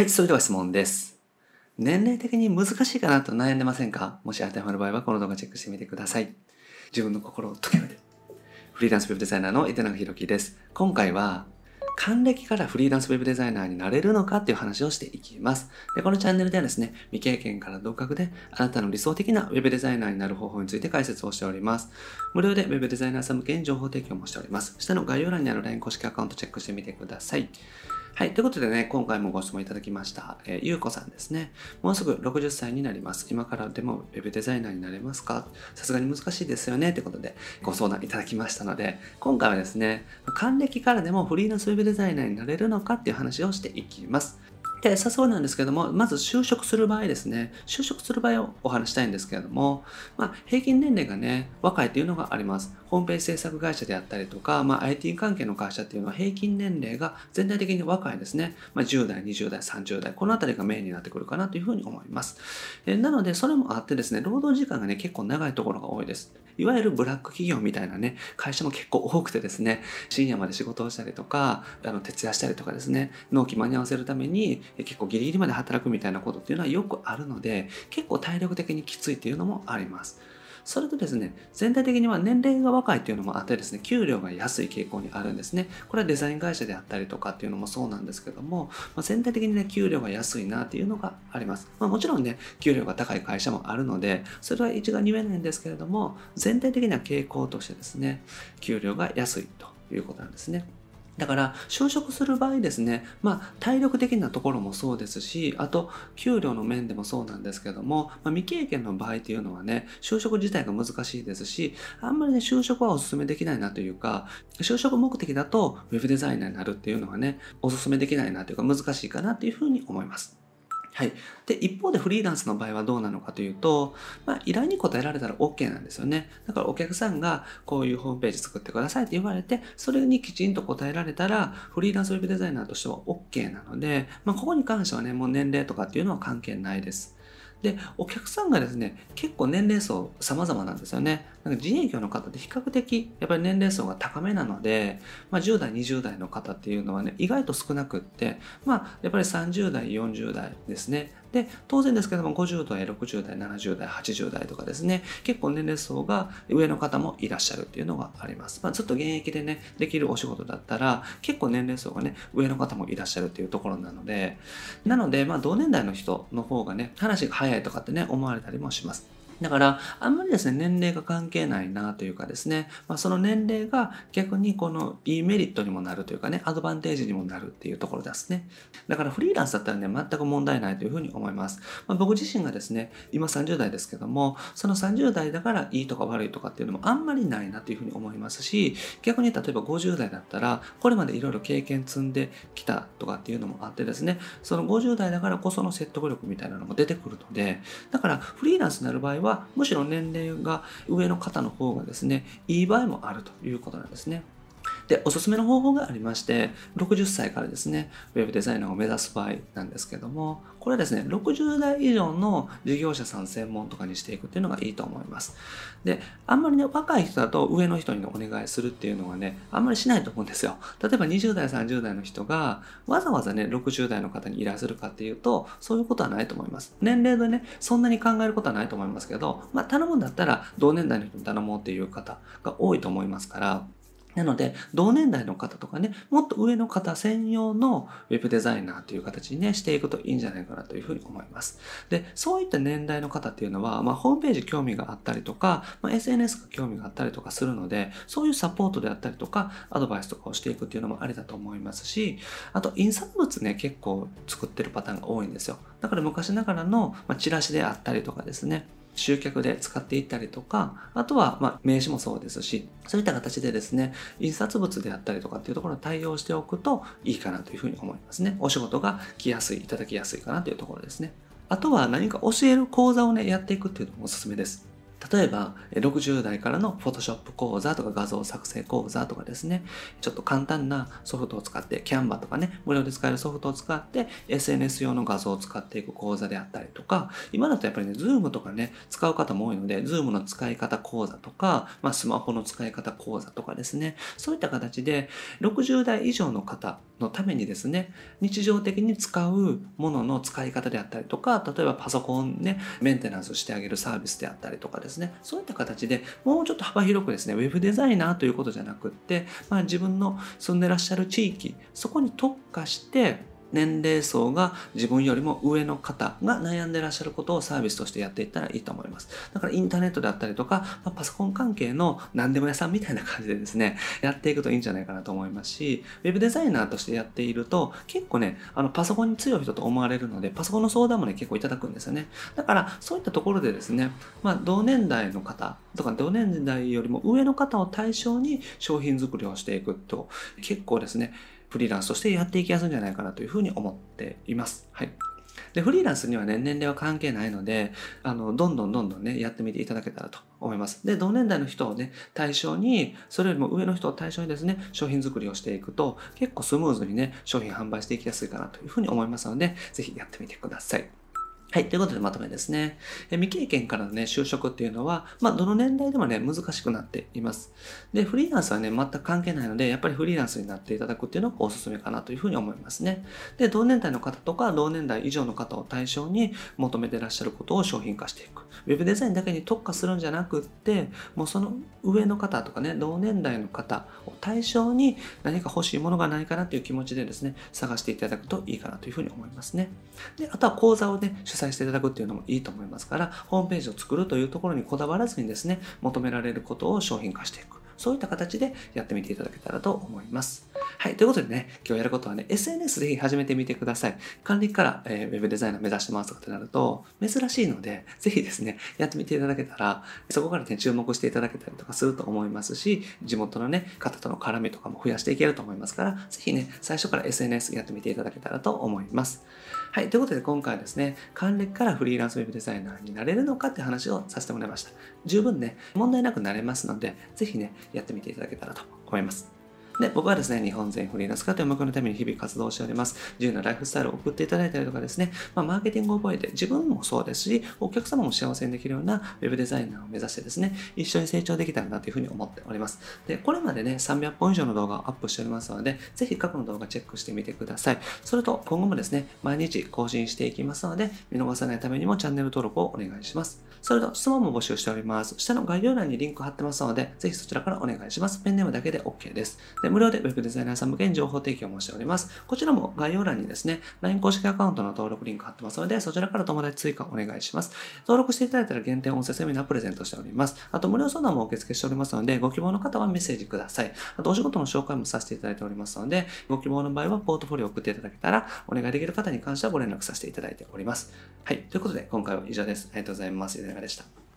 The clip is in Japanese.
はい、それでは質問です。年齢的に難しいかなと悩んでませんか？もし当てはまる場合はこの動画チェックしてみてください。自分の心を解けるで。フリーランスウェブデザイナーの糸永宏樹です。今回は、還暦からフリーランスウェブデザイナーになれるのかっていう話をしていきます。でこのチャンネルではですね、未経験から独学であなたの理想的なウェブデザイナーになる方法について解説をしております。無料でウェブデザイナーさん向けに情報提供もしております。下の概要欄にある LINE 公式アカウントチェックしてみてください。はい。ということでね、今回もご質問いただきました。えーゆうこさんですね。もうすぐ60歳になります。今からでもウェブデザイナーになれますか？さすがに難しいですよね。ということでご相談いただきましたので、今回はですね、還暦からでもフリーのスウェブデザイナーになれるのかっていう話をしていきます。で、早速なんですけども、まず就職する場合ですね、就職する場合をお話したいんですけれども、まあ、平均年齢がね、若いっていうのがあります。ホームページ制作会社であったりとか、まあ、IT 関係の会社っていうのは平均年齢が全体的に若いですね。まあ、10代、20代、30代、このあたりがメインになってくるかなというふうに思います。えなので、それもあってですね、労働時間がね、結構長いところが多いです。いわゆるブラック企業みたいなね、会社も結構多くてですね、深夜まで仕事をしたりとか、あの徹夜したりとかですね、納期間に合わせるために結構ギリギリまで働くみたいなことっていうのはよくあるので、結構体力的にきついっていうのもあります。それとですね、全体的には年齢が若いっていうのもあってですね、給料が安い傾向にあるんですね。これはデザイン会社であったりとかっていうのもそうなんですけども、まあ、全体的にね、給料が安いなっていうのがあります。まあ、もちろんね、給料が高い会社もあるので、それは一概に言えないんですけれども、全体的な傾向としてですね、給料が安いということなんですね。だから、就職する場合ですね、まあ、体力的なところもそうですし、あと、給料の面でもそうなんですけども、まあ、未経験の場合っていうのはね、就職自体が難しいですし、あんまりね、就職はお勧めできないなというか、就職目的だと、ウェブデザイナーになるっていうのはね、お勧めできないなというか、難しいかなというふうに思います。はい。で、一方でフリーランスの場合はどうなのかというと、まあ、依頼に応えられたら OK なんですよね。だからお客さんがこういうホームページ作ってくださいって言われて、それにきちんと答えられたら、フリーランスウェブデザイナーとしては OK なので、まあ、ここに関してはね、もう年齢とかっていうのは関係ないです。で、お客さんがですね、結構年齢層様々なんですよね。なんか自営業の方って比較的、やっぱり年齢層が高めなので、まあ、10代、20代の方っていうのはね、意外と少なくって、まあ、やっぱり30代、40代ですね。で、当然ですけども、50代、60代、70代、80代とかですね、結構年齢層が上の方もいらっしゃるっていうのがあります。まあ、ずっと現役でね、できるお仕事だったら、結構年齢層がね、上の方もいらっしゃるっていうところなので、なので、まあ、同年代の人の方がね、話が早いとかってね、思われたりもします。だから、あんまりですね、年齢が関係ないなというかですね、まあ、その年齢が逆にこのいいメリットにもなるというかね、アドバンテージにもなるっていうところですね。だからフリーランスだったらね、全く問題ないというふうに思います。まあ、僕自身がですね、今30代ですけども、その30代だからいいとか悪いとかっていうのもあんまりないなというふうに思いますし、逆に例えば50代だったら、これまでいろいろ経験積んできたとかっていうのもあってですね、その50代だからこその説得力みたいなのも出てくるので、だからフリーランスになる場合は、はむしろ年齢が上の方の方がですね、いい場合もあるということなんですね。で、おすすめの方法がありまして、60歳からですね、ウェブデザイナーを目指す場合なんですけども、これはですね、60代以上の事業者さん専門とかにしていくっていうのがいいと思います。で、あんまりね、若い人だと上の人にお願いするっていうのはね、あんまりしないと思うんですよ。例えば20代、30代の人が、わざわざね、60代の方に依頼するかっていうと、そういうことはないと思います。年齢でね、そんなに考えることはないと思いますけど、まあ、頼むんだったら、同年代の人に頼もうっていう方が多いと思いますから、なので、同年代の方とかね、もっと上の方専用のウェブデザイナーという形にね、していくといいんじゃないかなというふうに思います。で、そういった年代の方っていうのは、まあ、ホームページ興味があったりとか、まあ、SNS が興味があったりとかするので、そういうサポートであったりとか、アドバイスとかをしていくっていうのもありだと思いますし、あと、印刷物ね、結構作ってるパターンが多いんですよ。だから昔ながらの、まあ、チラシであったりとかですね、集客で使っていったりとか、あとは、ま、名刺もそうですし、そういった形でですね、印刷物であったりとかっていうところに対応しておくといいかなというふうに思いますね。お仕事が来やすい、いただきやすいかなというところですね。あとは何か教える講座をね、やっていくっていうのもおすすめです。例えば、60代からの Photoshop 講座とか画像作成講座とかですね、ちょっと簡単なソフトを使って、Canva とかね、無料で使えるソフトを使って、SNS 用の画像を使っていく講座であったりとか、今だとやっぱりね、Zoom とかね、使う方も多いので、Zoom の使い方講座とか、まあ、スマホの使い方講座とかですね、そういった形で、60代以上の方のためにですね、日常的に使うものの使い方であったりとか、例えばパソコンね、メンテナンスしてあげるサービスであったりとかですね、そういった形でもうちょっと幅広くですね、ウェブデザイナーということじゃなくって、まあ、自分の住んでらっしゃる地域、そこに特化して年齢層が自分よりも上の方が悩んでらっしゃることをサービスとしてやっていったらいいと思います。だからインターネットであったりとか、まあ、パソコン関係の何でも屋さんみたいな感じでですね、やっていくといいんじゃないかなと思いますし、ウェブデザイナーとしてやっていると、結構ね、あのパソコンに強い人と思われるので、パソコンの相談もね、結構いただくんですよね。だから、そういったところでですね、まあ、同年代の方とか、同年代よりも上の方を対象に商品作りをしていくと、結構ですね、フリーランスとしてやっていきやすいんじゃないかなというふうに思っています。はい。で、フリーランスにはね、年齢は関係ないので、あの、どんどんどんどんね、やってみていただけたらと思います。で、同年代の人をね、対象に、それよりも上の人を対象にですね、商品作りをしていくと、結構スムーズにね、商品販売していきやすいかなというふうに思いますので、ぜひやってみてください。はい。ということでまとめですね。え未経験からのね、就職っていうのは、まあ、どの年代でもね、難しくなっています。で、フリーランスはね、全く関係ないので、やっぱりフリーランスになっていただくっていうのがおすすめかなというふうに思いますね。で、同年代の方とか、同年代以上の方を対象に求めてらっしゃることを商品化していく。ウェブデザインだけに特化するんじゃなくって、もうその上の方とかね、同年代の方を対象に何か欲しいものがないかなという気持ちでですね、探していただくといいかなというふうに思いますね。で、あとは講座をね、載していただくっていうのもいいと思いますから、ホームページを作るというところにこだわらずにですね、求められることを商品化していく。そういった形でやってみていただけたらと思います。はい。ということでね、今日やることはね、SNS ぜひ始めてみてください。管理から、えー、ウェブデザイナー目指してますとかってなると、珍しいので、ぜひですね、やってみていただけたら、そこからね、注目していただけたりとかすると思いますし、地元のね、方との絡みとかも増やしていけると思いますから、ぜひね、最初から SNS やってみていただけたらと思います。はい。ということで今回はですね、還暦からフリーランスウェブデザイナーになれるのかって話をさせてもらいました。十分ね、問題なくなれますので、ぜひね、やってみていただけたらと思います。で、僕はですね、日本全フリーランス化という目標のために日々活動しております。自由なライフスタイルを送っていただいたりとかですね、まあ、マーケティングを覚えて、自分もそうですし、お客様も幸せにできるようなウェブデザイナーを目指してですね、一緒に成長できたらなというふうに思っております。で、これまでね、300本以上の動画をアップしておりますので、ぜひ過去の動画チェックしてみてください。それと、今後もですね、毎日更新していきますので、見逃さないためにもチャンネル登録をお願いします。それと、質問も募集しております。下の概要欄にリンク貼ってますので、ぜひそちらからお願いします。ペンネームだけで OK です。で、無料でウェブデザイナーさん向けに情報提供もしております。こちらも概要欄にですね、LINE 公式アカウントの登録リンク貼ってますので、そちらから友達追加お願いします。登録していただいたら限定音声セミナープレゼントしております。あと無料相談も受付しておりますので、ご希望の方はメッセージください。あとお仕事の紹介もさせていただいておりますので、ご希望の場合はポートフォリオを送っていただけたら、お願いできる方に関してはご連絡させていただいております。はい。ということで、今回は以上です。ありがとうございます。井上でした。